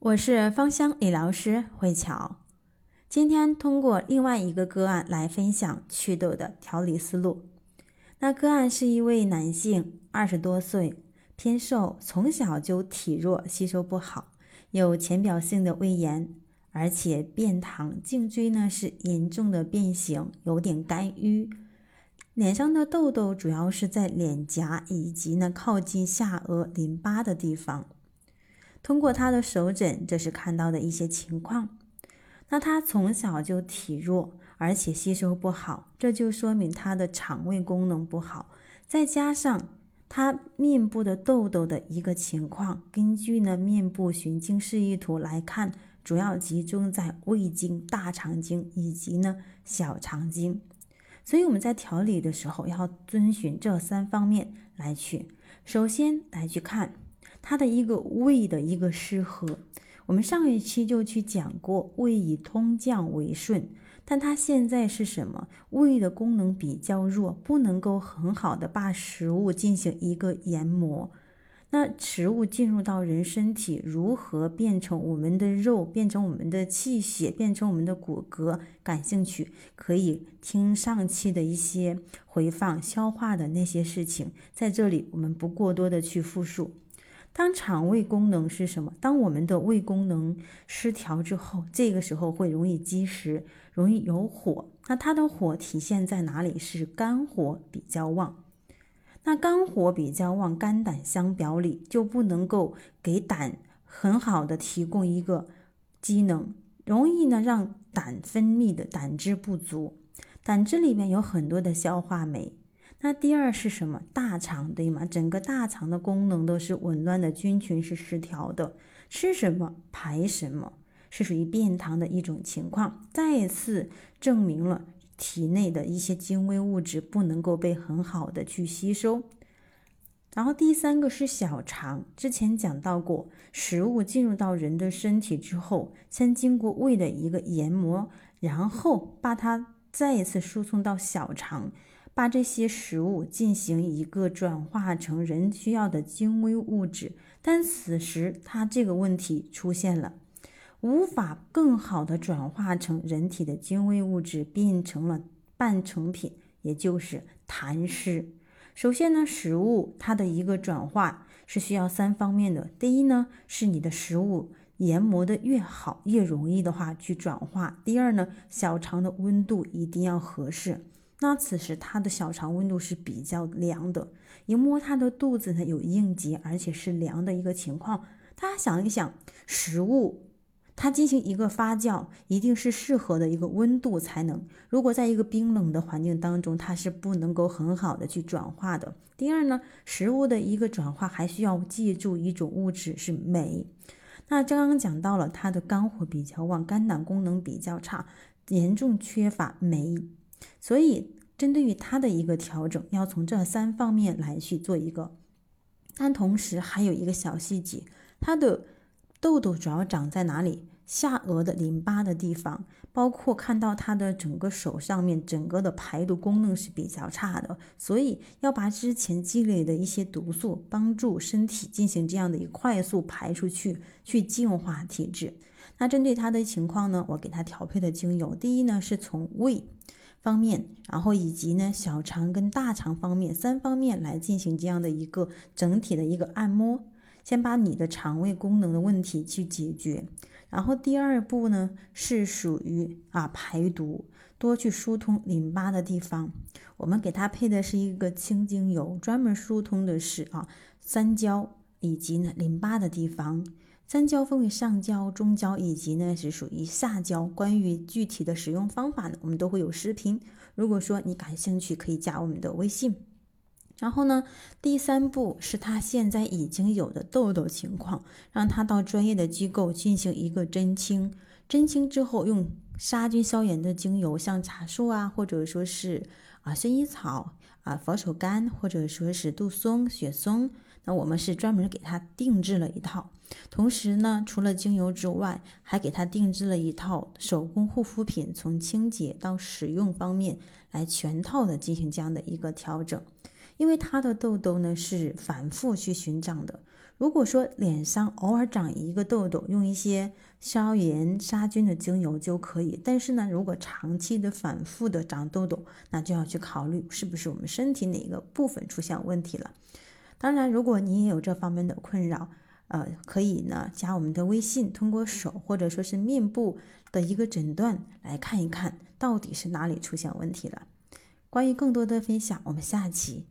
我是芳香理疗师慧乔，今天通过另外一个个案来分享祛痘的调理思路。那个案是一位男性，二十多岁，偏瘦，从小就体弱，吸收不好，有浅表性的胃炎，而且便溏，颈椎呢是严重的变形，有点干淤。脸上的痘痘主要是在脸颊以及呢靠近下颚淋巴的地方。通过他的手诊，这是看到的一些情况。那他从小就体弱，而且吸收不好，这就说明他的肠胃功能不好。再加上他面部的痘痘的一个情况，根据呢面部循经示意图来看，主要集中在胃经、大肠经以及呢小肠经。所以我们在调理的时候要遵循这三方面来去，首先来去看。它的一个胃的一个失和，我们上一期就去讲过，胃以通降为顺，但它现在是什么？胃的功能比较弱，不能够很好的把食物进行一个研磨。那食物进入到人身体，如何变成我们的肉，变成我们的气血，变成我们的骨骼？感兴趣可以听上期的一些回放，消化的那些事情，在这里我们不过多的去复述。当肠胃功能是什么？当我们的胃功能失调之后，这个时候会容易积食，容易有火。那它的火体现在哪里？是肝火比较旺。那肝火比较旺，肝胆相表里，就不能够给胆很好的提供一个机能，容易呢让胆分泌的胆汁不足。胆汁里面有很多的消化酶。那第二是什么？大肠对吗？整个大肠的功能都是紊乱的，菌群是失调的，吃什么排什么，是属于便溏的一种情况，再次证明了体内的一些精微物质不能够被很好的去吸收。然后第三个是小肠，之前讲到过，食物进入到人的身体之后，先经过胃的一个研磨，然后把它再一次输送到小肠。把这些食物进行一个转化成人需要的精微物质，但此时它这个问题出现了，无法更好的转化成人体的精微物质，变成了半成品，也就是痰湿。首先呢，食物它的一个转化是需要三方面的，第一呢是你的食物研磨的越好，越容易的话去转化；第二呢，小肠的温度一定要合适。那此时他的小肠温度是比较凉的，一摸他的肚子呢有硬结，而且是凉的一个情况。大家想一想，食物它进行一个发酵，一定是适合的一个温度才能。如果在一个冰冷的环境当中，它是不能够很好的去转化的。第二呢，食物的一个转化还需要借助一种物质是镁。那刚刚讲到了，他的肝火比较旺，肝胆功能比较差，严重缺乏镁。所以，针对于它的一个调整，要从这三方面来去做一个。但同时还有一个小细节，它的痘痘主要长在哪里？下颚的淋巴的地方，包括看到它的整个手上面，整个的排毒功能是比较差的。所以要把之前积累的一些毒素，帮助身体进行这样的一个快速排出去，去净化体质。那针对他的情况呢，我给他调配的精油，第一呢是从胃。方面，然后以及呢小肠跟大肠方面三方面来进行这样的一个整体的一个按摩，先把你的肠胃功能的问题去解决。然后第二步呢是属于啊排毒，多去疏通淋巴的地方。我们给它配的是一个清精油，专门疏通的是啊三焦以及呢淋巴的地方。三焦分为上焦、中焦以及呢是属于下焦。关于具体的使用方法呢，我们都会有视频。如果说你感兴趣，可以加我们的微信。然后呢，第三步是他现在已经有的痘痘情况，让他到专业的机构进行一个针清。针清之后，用杀菌消炎的精油，像茶树啊，或者说是啊薰衣草啊、佛手柑，或者说是杜松、雪松。那我们是专门给他定制了一套，同时呢，除了精油之外，还给他定制了一套手工护肤品，从清洁到使用方面来全套的进行这样的一个调整。因为他的痘痘呢是反复去寻长的，如果说脸上偶尔长一个痘痘，用一些消炎杀菌的精油就可以。但是呢，如果长期的反复的长痘痘，那就要去考虑是不是我们身体哪个部分出现问题了。当然，如果你也有这方面的困扰，呃，可以呢加我们的微信，通过手或者说是面部的一个诊断来看一看到底是哪里出现问题了。关于更多的分享，我们下期